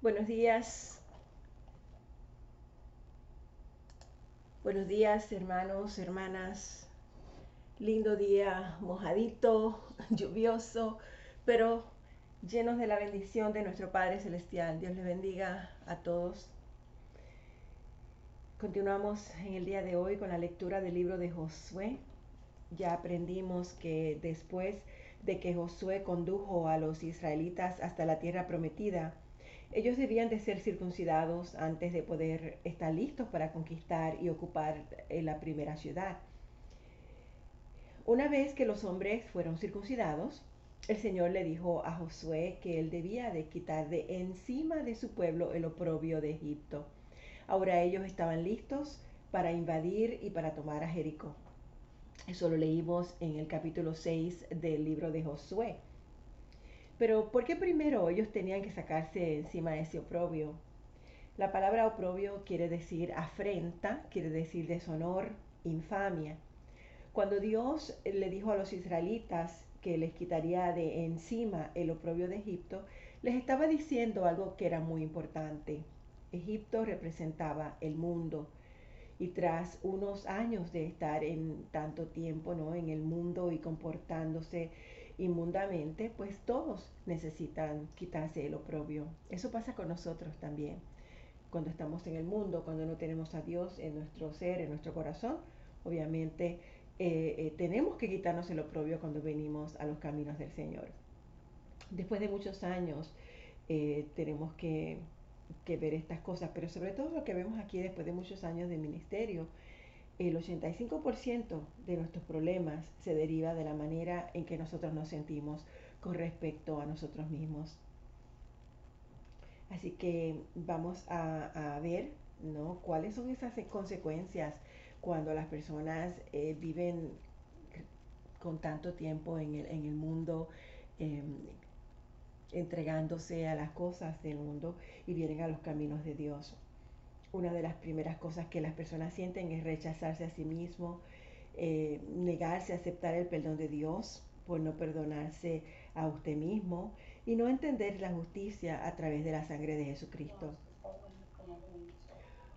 Buenos días. Buenos días, hermanos, hermanas. Lindo día, mojadito, lluvioso, pero llenos de la bendición de nuestro Padre Celestial. Dios les bendiga a todos. Continuamos en el día de hoy con la lectura del libro de Josué. Ya aprendimos que después de que Josué condujo a los israelitas hasta la tierra prometida, ellos debían de ser circuncidados antes de poder estar listos para conquistar y ocupar eh, la primera ciudad. Una vez que los hombres fueron circuncidados, el Señor le dijo a Josué que él debía de quitar de encima de su pueblo el oprobio de Egipto. Ahora ellos estaban listos para invadir y para tomar a Jericó. Eso lo leímos en el capítulo 6 del libro de Josué. Pero ¿por qué primero ellos tenían que sacarse encima ese oprobio? La palabra oprobio quiere decir afrenta, quiere decir deshonor, infamia. Cuando Dios le dijo a los israelitas que les quitaría de encima el oprobio de Egipto, les estaba diciendo algo que era muy importante. Egipto representaba el mundo. Y tras unos años de estar en tanto tiempo ¿no? en el mundo y comportándose inmundamente, pues todos necesitan quitarse el oprobio. Eso pasa con nosotros también. Cuando estamos en el mundo, cuando no tenemos a Dios en nuestro ser, en nuestro corazón, obviamente eh, eh, tenemos que quitarnos el oprobio cuando venimos a los caminos del Señor. Después de muchos años eh, tenemos que, que ver estas cosas, pero sobre todo lo que vemos aquí después de muchos años de ministerio, el 85% de nuestros problemas se deriva de la manera en que nosotros nos sentimos con respecto a nosotros mismos. Así que vamos a, ver ¿no? cuáles son esas consecuencias cuando las personas eh, viven con tanto tiempo en el, mundo, em, entregándose a las cosas del mundo y vienen a los caminos de Dios una de las primeras cosas que las personas sienten es rechazarse a sí mismo, eh, negarse a aceptar el perdón de Dios por no perdonarse a usted mismo y no entender la justicia a través de la sangre de Jesucristo.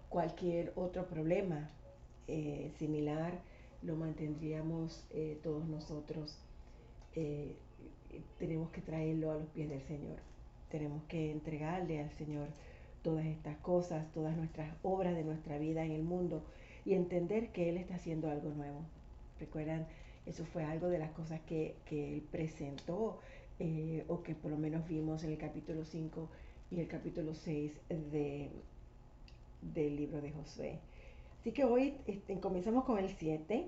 Cualquier otro problema eh, similar lo mantendríamos eh, todos nosotros. tenemos que traerlo a los pies del Señor. Tenemos que entregarle al Señor todas estas cosas, todas nuestras obras de nuestra vida en el mundo y entender que Él está haciendo algo nuevo. Recuerdan, eso fue algo de las cosas que, Él presentó eh, o que por lo menos vimos en el capítulo 5 y el capítulo 6 de, del libro de Josué. Así que hoy este, comenzamos con el 7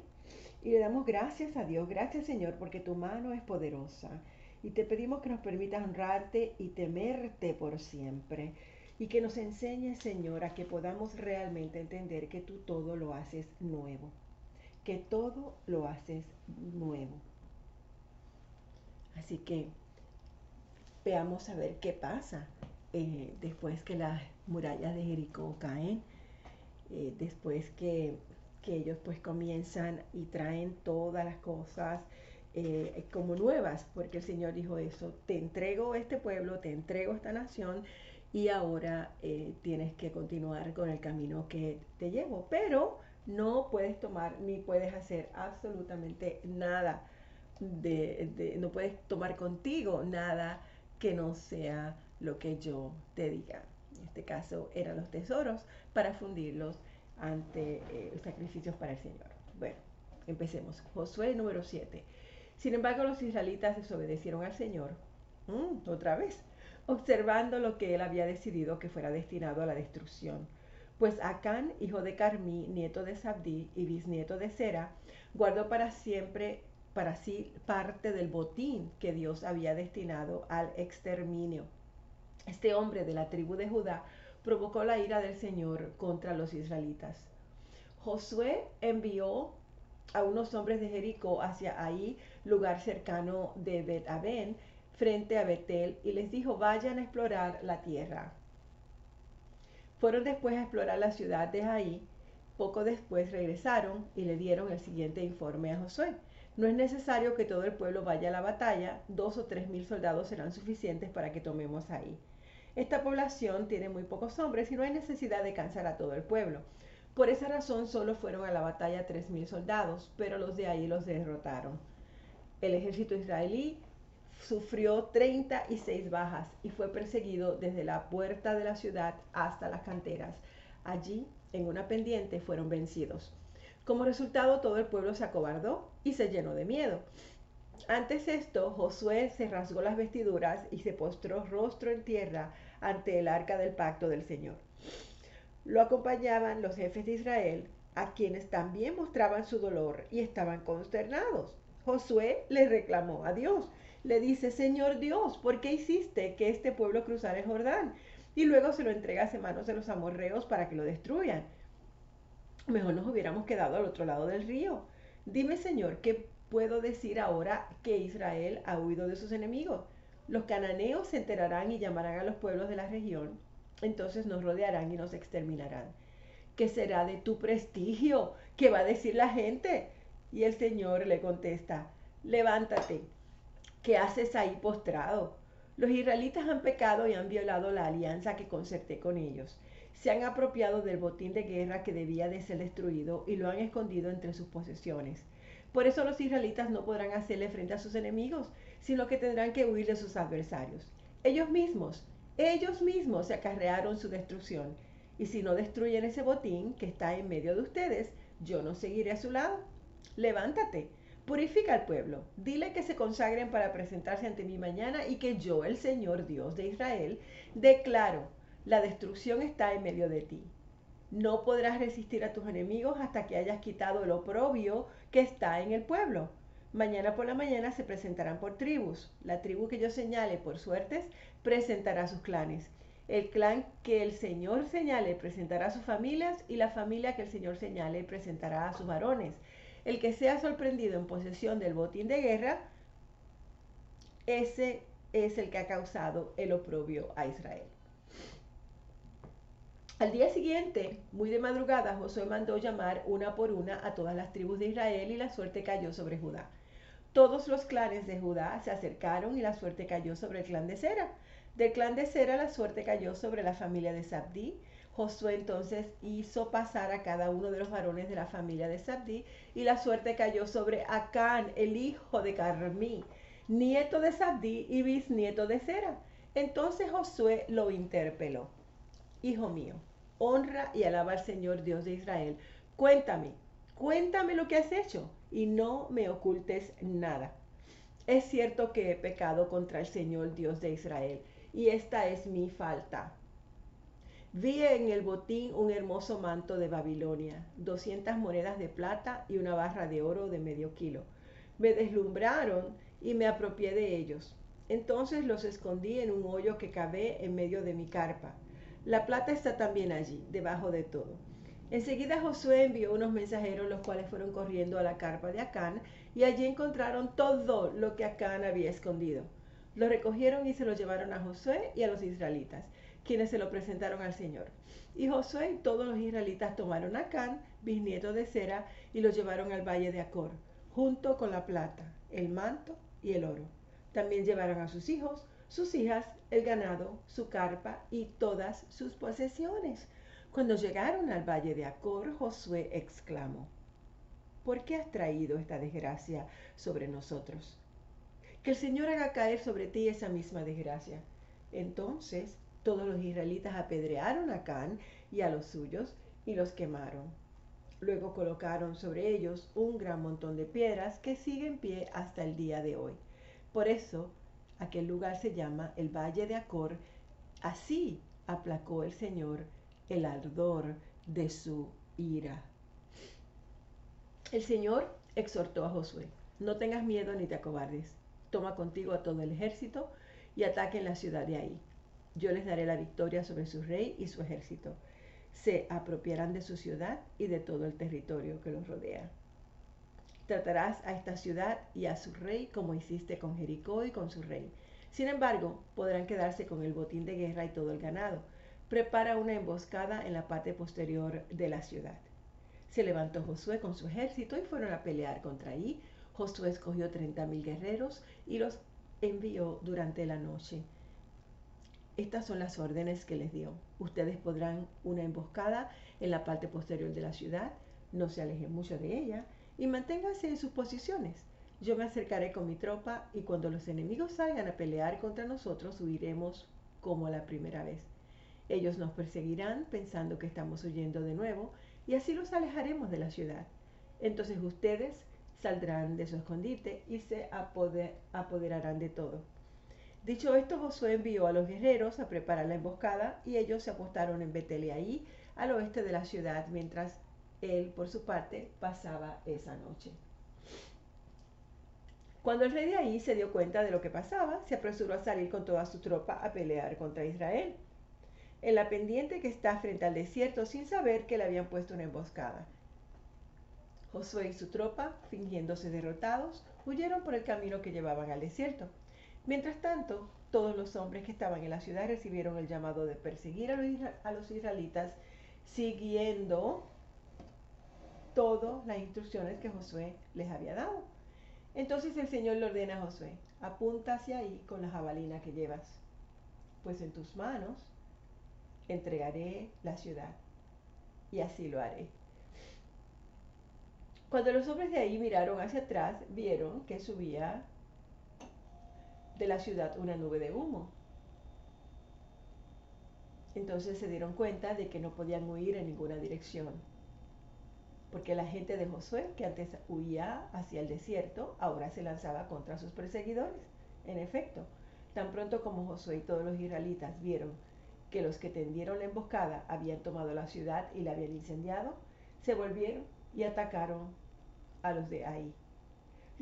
y le damos gracias a Dios, gracias Señor, porque tu mano es poderosa. Y te pedimos que nos permitas honrarte y temerte por siempre y que nos enseñe, Señor, a que podamos realmente entender que tú todo lo haces nuevo, que todo lo haces nuevo. Así que veamos a ver qué pasa eh, después que las murallas de Jericó caen, eh, después que, ellos pues comienzan y traen todas las cosas eh, como nuevas, porque el Señor dijo eso, te entrego este pueblo, te entrego esta nación, y ahora eh, tienes que continuar con el camino que te llevo. Pero no puedes tomar ni puedes hacer absolutamente nada. De, no puedes tomar contigo nada que no sea lo que yo te diga. En este caso eran los tesoros para fundirlos ante eh, sacrificios para el Señor. Bueno, empecemos. Josué número 7. Sin embargo, los israelitas desobedecieron al Señor. Mm, otra vez observando lo que él había decidido que fuera destinado a la destrucción. Pues Acán, hijo de Carmí, nieto de Sabdí y bisnieto de Sera, guardó para siempre para sí parte del botín que Dios había destinado al exterminio. Este hombre de la tribu de Judá provocó la ira del Señor contra los israelitas. Josué envió a unos hombres de Jericó hacia ahí, lugar cercano de Bet-Aben, frente a Betel y les dijo, vayan a explorar la tierra. Fueron después a explorar la ciudad de Jaí. Poco después regresaron y le dieron el siguiente informe a Josué. No es necesario que todo el pueblo vaya a la batalla, dos o tres mil soldados serán suficientes para que tomemos ahí. Esta población tiene muy pocos hombres y no hay necesidad de cansar a todo el pueblo. Por esa razón solo fueron a la batalla tres mil soldados, pero los de ahí los derrotaron. El ejército israelí sufrió 36 bajas y fue perseguido desde la puerta de la ciudad hasta las canteras. Allí, en una pendiente, fueron vencidos. Como resultado, todo el pueblo se acobardó y se llenó de miedo. Antes esto, Josué se rasgó las vestiduras y se postró rostro en tierra ante el arca del pacto del Señor. Lo acompañaban los jefes de Israel, a quienes también mostraban su dolor y estaban consternados. Josué le reclamó a Dios. Le dice, Señor Dios, ¿por qué hiciste que este pueblo cruzara el Jordán? Y luego se lo entregas en manos de los amorreos para que lo destruyan. Mejor nos hubiéramos quedado al otro lado del río. Dime, Señor, ¿qué puedo decir ahora que Israel ha huido de sus enemigos? Los cananeos se enterarán y llamarán a los pueblos de la región. Entonces nos rodearán y nos exterminarán. ¿Qué será de tu prestigio? ¿Qué va a decir la gente? Y el Señor le contesta, levántate, ¿qué haces ahí postrado? Los israelitas han pecado y han violado la alianza que concerté con ellos. Se han apropiado del botín de guerra que debía de ser destruido y lo han escondido entre sus posesiones. Por eso los israelitas no podrán hacerle frente a sus enemigos, sino que tendrán que huir de sus adversarios. Ellos mismos, ellos mismos se acarrearon su destrucción. Y si no destruyen ese botín que está en medio de ustedes, yo no seguiré a su lado. Levántate, purifica al pueblo, dile que se consagren para presentarse ante mí mañana y que yo, el Señor Dios de Israel, declaro, la destrucción está en medio de ti. No podrás resistir a tus enemigos hasta que hayas quitado el oprobio que está en el pueblo. Mañana por la mañana se presentarán por tribus. La tribu que yo señale por suertes presentará sus clanes. El clan que el Señor señale presentará sus familias y la familia que el Señor señale presentará a sus varones el que sea sorprendido en posesión del botín de guerra, ese es el que ha causado el oprobio a Israel. Al día siguiente, muy de madrugada, Josué mandó llamar una por una a todas las tribus de Israel y la suerte cayó sobre Judá. Todos los clanes de Judá se acercaron y la suerte cayó sobre el clan de Sera. Del clan de Sera la suerte cayó sobre la familia de Sabdí, Josué entonces hizo pasar a cada uno de los varones de la familia de Sabdí y la suerte cayó sobre Acán, el hijo de Carmí, nieto de Sabdí y bisnieto de Sera. Entonces Josué lo interpeló. Hijo mío, honra y alaba al Señor Dios de Israel. Cuéntame, cuéntame lo que has hecho y no me ocultes nada. Es cierto que he pecado contra el Señor Dios de Israel y esta es mi falta Vi en el botín un hermoso manto de Babilonia, 200 monedas de plata y una barra de oro de medio kilo. Me deslumbraron y me apropié de ellos. Entonces los escondí en un hoyo que cavé en medio de mi carpa. La plata está también allí, debajo de todo. Enseguida Josué envió unos mensajeros, los cuales fueron corriendo a la carpa de Acán, y allí encontraron todo lo que Acán había escondido. Lo recogieron y se lo llevaron a Josué y a los israelitas quienes se lo presentaron al Señor. Y Josué y todos los israelitas tomaron a Can, bisnieto de Sera, y lo llevaron al valle de Acor, junto con la plata, el manto y el oro. También llevaron a sus hijos, sus hijas, el ganado, su carpa y todas sus posesiones. Cuando llegaron al valle de Acor, Josué exclamó, ¿por qué has traído esta desgracia sobre nosotros? Que el Señor haga caer sobre ti esa misma desgracia. Entonces todos los israelitas apedrearon a Can y a los suyos y los quemaron. Luego colocaron sobre ellos un gran montón de piedras que sigue en pie hasta el día de hoy. Por eso aquel lugar se llama el Valle de Acor. Así aplacó el Señor el ardor de su ira. El Señor exhortó a Josué, no tengas miedo ni te acobardes. Toma contigo a todo el ejército y ataquen la ciudad de ahí yo les daré la victoria sobre su rey y su ejército. Se apropiarán de su ciudad y de todo el territorio que los rodea. Tratarás a esta ciudad y a su rey como hiciste con Jericó y con su rey. Sin embargo, podrán quedarse con el botín de guerra y todo el ganado. Prepara una emboscada en la parte posterior de la ciudad. Se levantó Josué con su ejército y fueron a pelear contra ahí. Josué escogió treinta mil guerreros y los envió durante la noche estas son las órdenes que les dio. Ustedes podrán una emboscada en la parte posterior de la ciudad, no se alejen mucho de ella y manténganse en sus posiciones. Yo me acercaré con mi tropa y cuando los enemigos salgan a pelear contra nosotros huiremos como la primera vez. Ellos nos perseguirán pensando que estamos huyendo de nuevo y así los alejaremos de la ciudad. Entonces ustedes saldrán de su escondite y se apoderarán de todo. Dicho esto, Josué envió a los guerreros a preparar la emboscada y ellos se apostaron en Beteleaí, al oeste de la ciudad, mientras él, por su parte, pasaba esa noche. Cuando el rey de ahí se dio cuenta de lo que pasaba, se apresuró a salir con toda su tropa a pelear contra Israel, en la pendiente que está frente al desierto, sin saber que le habían puesto una emboscada. Josué y su tropa, fingiéndose derrotados, huyeron por el camino que llevaban al desierto. Mientras tanto, todos los hombres que estaban en la ciudad recibieron el llamado de perseguir a los, israelitas, siguiendo todas las instrucciones que Josué les había dado. Entonces el Señor le ordena a Josué, apunta hacia ahí con la jabalina que llevas, pues en tus manos entregaré la ciudad, y así lo haré. Cuando los hombres de ahí miraron hacia atrás, vieron que subía de la ciudad una nube de humo. Entonces se dieron cuenta de que no podían huir en ninguna dirección, porque la gente de Josué, que antes huía hacia el desierto, ahora se lanzaba contra sus perseguidores. En efecto, tan pronto como Josué y todos los israelitas vieron que los que tendieron la emboscada habían tomado la ciudad y la habían incendiado, se volvieron y atacaron a los de ahí.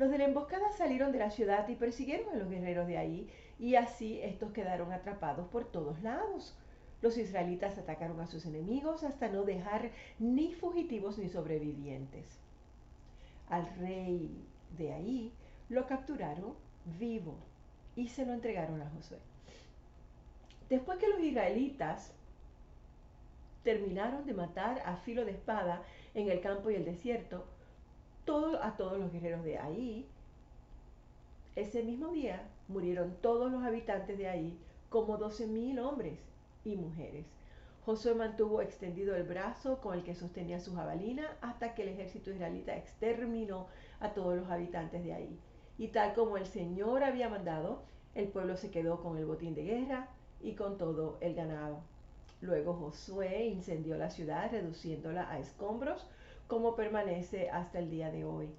Los de la emboscada salieron de la ciudad y persiguieron a los guerreros de ahí, y así estos quedaron atrapados por todos lados. Los israelitas atacaron a sus enemigos hasta no dejar ni fugitivos ni sobrevivientes. Al rey de ahí lo capturaron vivo y se lo entregaron a Josué. Después que los israelitas terminaron de matar a filo de espada en el campo y el desierto, a todos los guerreros de ahí. Ese mismo día murieron todos los habitantes de ahí, como doce mil hombres y mujeres. Josué mantuvo extendido el brazo con el que sostenía su jabalina hasta que el ejército israelita exterminó a todos los habitantes de ahí. Y tal como el Señor había mandado, el pueblo se quedó con el botín de guerra y con todo el ganado. Luego Josué incendió la ciudad, reduciéndola a escombros, como permanece hasta el día de hoy.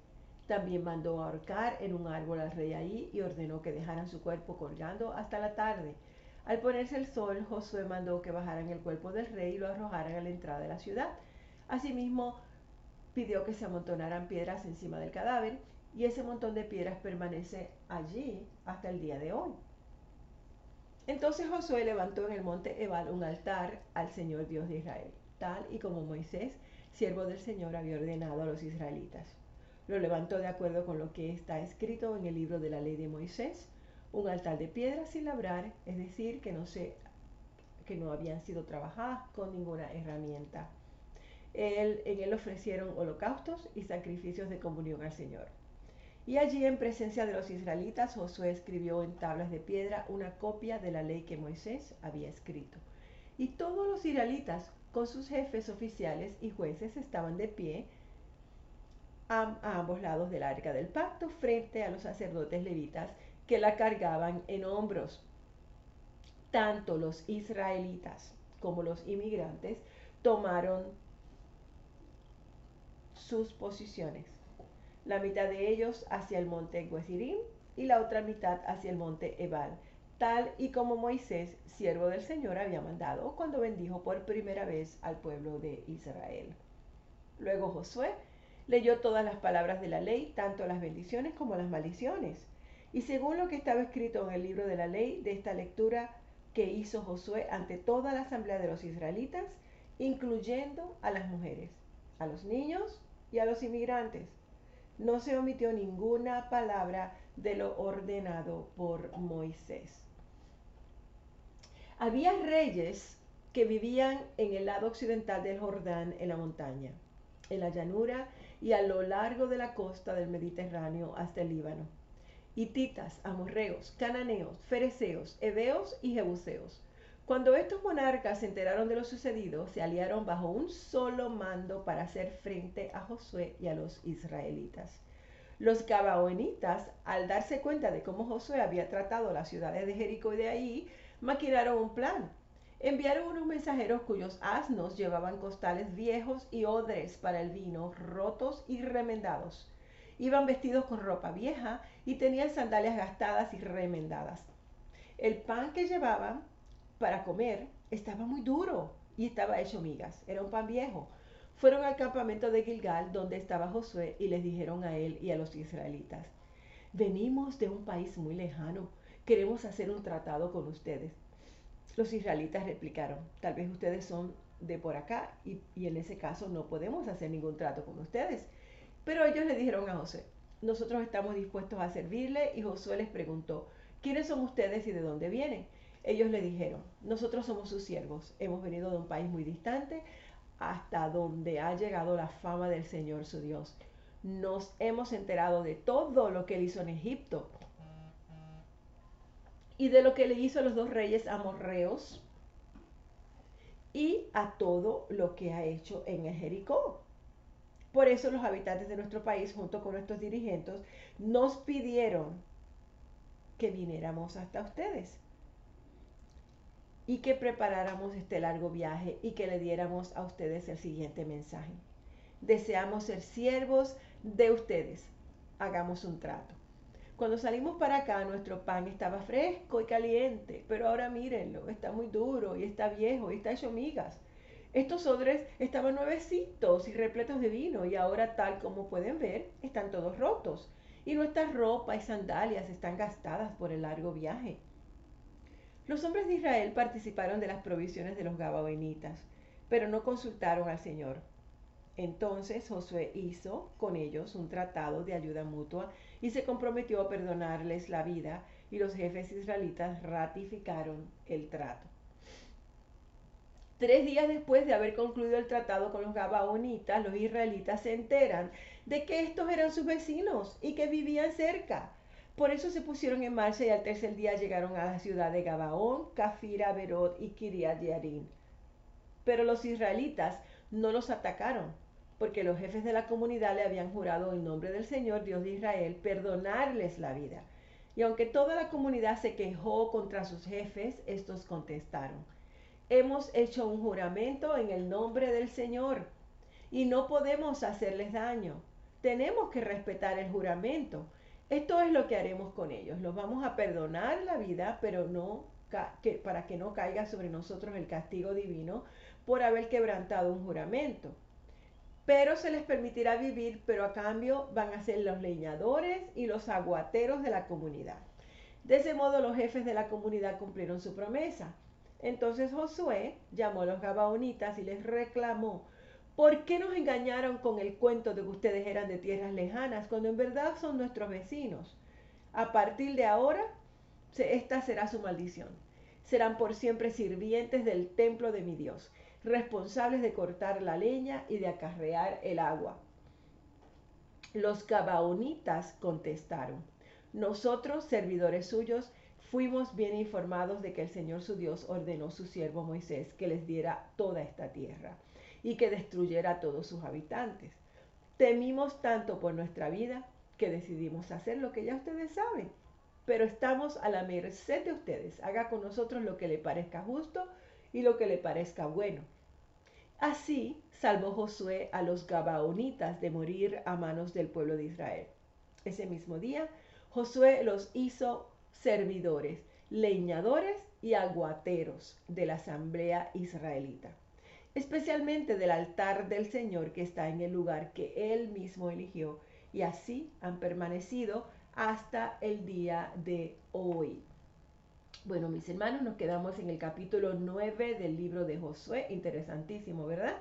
También mandó ahorcar en un árbol al rey ahí y ordenó que dejaran su cuerpo colgando hasta la tarde. Al ponerse el sol, Josué mandó que bajaran el cuerpo del rey y lo arrojaran a la entrada de la ciudad. Asimismo, pidió que se amontonaran piedras encima del cadáver y ese montón de piedras permanece allí hasta el día de hoy. Entonces Josué levantó en el monte Ebal un altar al Señor Dios de Israel, tal y como Moisés siervo del Señor, había ordenado a los israelitas. Lo levantó de acuerdo con lo que está escrito en el libro de la ley de Moisés, un altar de piedra sin labrar, es decir, que no, se, que no habían sido trabajadas con ninguna herramienta. en él ofrecieron holocaustos y sacrificios de comunión al Señor. Y allí en presencia de los israelitas, Josué escribió en tablas de piedra una copia de la ley que Moisés había escrito. Y todos los israelitas con sus jefes oficiales y jueces estaban de pie a, ambos lados del arca del pacto frente a los sacerdotes levitas que la cargaban en hombros. Tanto los israelitas como los inmigrantes tomaron sus posiciones. La mitad de ellos hacia el monte Guesirim y la otra mitad hacia el monte Ebal, tal y como Moisés siervo del Señor había mandado cuando bendijo por primera vez al pueblo de Israel. Luego Josué leyó todas las palabras de la ley, tanto las bendiciones como las maldiciones. Y según lo que estaba escrito en el libro de la ley, de esta lectura que hizo Josué ante toda la asamblea de los israelitas, incluyendo a las mujeres, a los niños y a los inmigrantes. No se omitió ninguna palabra de lo ordenado por Moisés. Había reyes que vivían en el lado occidental del Jordán, en la montaña, en la llanura y a lo largo de la costa del Mediterráneo hasta el Líbano. Hititas, amorreos, cananeos, fereceos, heveos y jebuseos. Cuando estos monarcas se enteraron de lo sucedido, se aliaron bajo un solo mando para hacer frente a Josué y a los israelitas. Los gabaonitas, al darse cuenta de cómo Josué había tratado las ciudades de Jericó y de ahí, maquinaron un plan. Enviaron unos mensajeros cuyos asnos llevaban costales viejos y odres para el vino, rotos y remendados. Iban vestidos con ropa vieja y tenían sandalias gastadas y remendadas. El pan que llevaban para comer estaba muy duro y estaba hecho migas. Era un pan viejo fueron al campamento de Gilgal, donde estaba Josué, y les dijeron a él y a los israelitas, venimos de un país muy lejano, queremos hacer un tratado con ustedes. Los israelitas replicaron, tal vez ustedes son de por acá y, en ese caso no podemos hacer ningún trato con ustedes. Pero ellos le dijeron a Josué, nosotros estamos dispuestos a servirle y Josué les preguntó, ¿quiénes son ustedes y de dónde vienen? Ellos le dijeron, nosotros somos sus siervos, hemos venido de un país muy distante, hasta donde ha llegado la fama del Señor su Dios. Nos hemos enterado de todo lo que él hizo en Egipto y de lo que le hizo a los dos reyes amorreos y a todo lo que ha hecho en Jericó. Por eso los habitantes de nuestro país, junto con nuestros dirigentes, nos pidieron que viniéramos hasta ustedes y que preparáramos este largo viaje y que le diéramos a ustedes el siguiente mensaje. Deseamos ser siervos de ustedes. Hagamos un trato. Cuando salimos para acá, nuestro pan estaba fresco y caliente, pero ahora mírenlo, está muy duro y está viejo y está hecho migas. Estos odres estaban nuevecitos y repletos de vino y ahora, tal como pueden ver, están todos rotos. Y nuestras ropa y sandalias están gastadas por el largo viaje. Los hombres de Israel participaron de las provisiones de los Gabaonitas, pero no consultaron al Señor. Entonces Josué hizo con ellos un tratado de ayuda mutua y se comprometió a perdonarles la vida y los jefes israelitas ratificaron el trato. Tres días después de haber concluido el tratado con los Gabaonitas, los israelitas se enteran de que estos eran sus vecinos y que vivían cerca. Por eso se pusieron en marcha y al tercer día llegaron a la ciudad de Gabaón, Cafira, Berot y Kiriat Yarim. Pero los israelitas no los atacaron, porque los jefes de la comunidad le habían jurado en nombre del Señor Dios de Israel perdonarles la vida. Y aunque toda la comunidad se quejó contra sus jefes, estos contestaron, hemos hecho un juramento en el nombre del Señor y no podemos hacerles daño. Tenemos que respetar el juramento esto es lo que haremos con ellos. Los vamos a perdonar la vida, pero no para que no caiga sobre nosotros el castigo divino por haber quebrantado un juramento. Pero se les permitirá vivir, pero a cambio van a ser los leñadores y los aguateros de la comunidad. De ese modo los jefes de la comunidad cumplieron su promesa. Entonces Josué llamó a los gabaonitas y les reclamó, ¿Por qué nos engañaron con el cuento de que ustedes eran de tierras lejanas cuando en verdad son nuestros vecinos? A partir de ahora, esta será su maldición. Serán por siempre sirvientes del templo de mi Dios, responsables de cortar la leña y de acarrear el agua. Los gabaonitas contestaron, nosotros, servidores suyos, fuimos bien informados de que el Señor su Dios ordenó a su siervo Moisés que les diera toda esta tierra y que destruyera a todos sus habitantes. Temimos tanto por nuestra vida que decidimos hacer lo que ya ustedes saben. Pero estamos a la merced de ustedes. Haga con nosotros lo que le parezca justo y lo que le parezca bueno. Así salvó Josué a los Gabaonitas de morir a manos del pueblo de Israel. Ese mismo día, Josué los hizo servidores, leñadores y aguateros de la asamblea israelita especialmente del altar del Señor que está en el lugar que Él mismo eligió, y así han permanecido hasta el día de hoy. Bueno, mis hermanos, nos quedamos en el capítulo 9 del libro de Josué, interesantísimo, ¿verdad?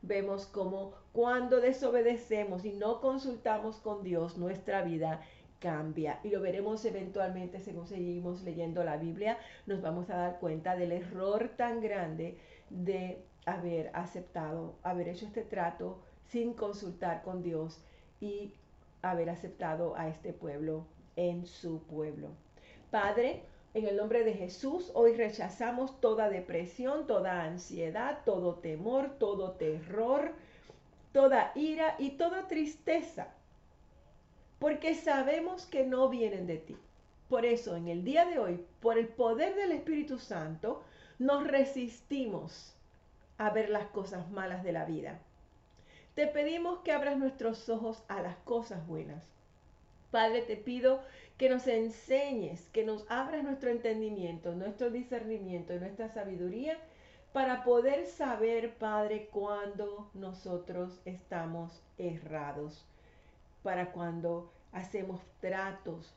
Vemos cómo cuando desobedecemos y no consultamos con Dios, nuestra vida cambia. Y lo veremos eventualmente según seguimos leyendo la Biblia, nos vamos a dar cuenta del error tan grande de haber aceptado, haber hecho este trato sin consultar con Dios y haber aceptado a este pueblo en su pueblo. Padre, En el nombre de Jesús, hoy rechazamos toda depresión, toda ansiedad, todo temor, todo terror, toda ira y toda tristeza, porque sabemos que no vienen de ti. Por eso, en el día de hoy, por el poder del Espíritu Santo, nos resistimos a ver las cosas malas de la vida. Te pedimos que abras nuestros ojos a las cosas buenas. Padre, te pido que nos enseñes, que nos abras nuestro entendimiento, nuestro discernimiento y nuestra sabiduría para poder saber, Padre, cuando nosotros estamos errados, para cuando hacemos tratos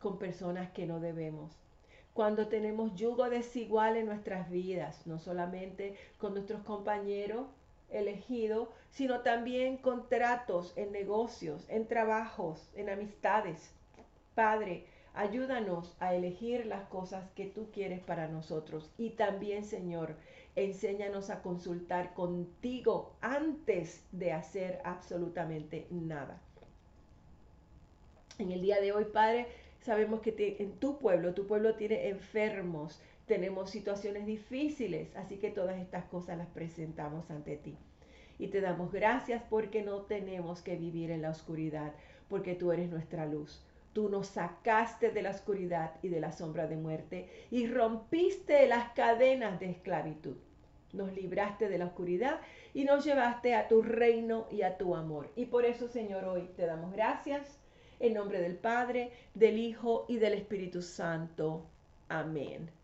con personas que no debemos, cuando tenemos yugo desigual en nuestras vidas, no solamente con nuestros compañeros elegidos, sino también con tratos en negocios, en trabajos, en amistades. Padre, ayúdanos a elegir las cosas que tú quieres para nosotros. Y también, Señor, enséñanos a consultar contigo antes de hacer absolutamente nada. En el día de hoy, Padre, sabemos que en tu pueblo, tu pueblo tiene enfermos, tenemos situaciones difíciles, así que todas estas cosas las presentamos ante ti. Y te damos gracias porque no tenemos que vivir en la oscuridad, porque tú eres nuestra luz. Tú nos sacaste de la oscuridad y de la sombra de muerte y rompiste las cadenas de esclavitud. Nos libraste de la oscuridad y nos llevaste a tu reino y a tu amor. Y por eso, Señor, hoy te damos gracias en nombre del Padre, del Hijo y del Espíritu Santo. Amén.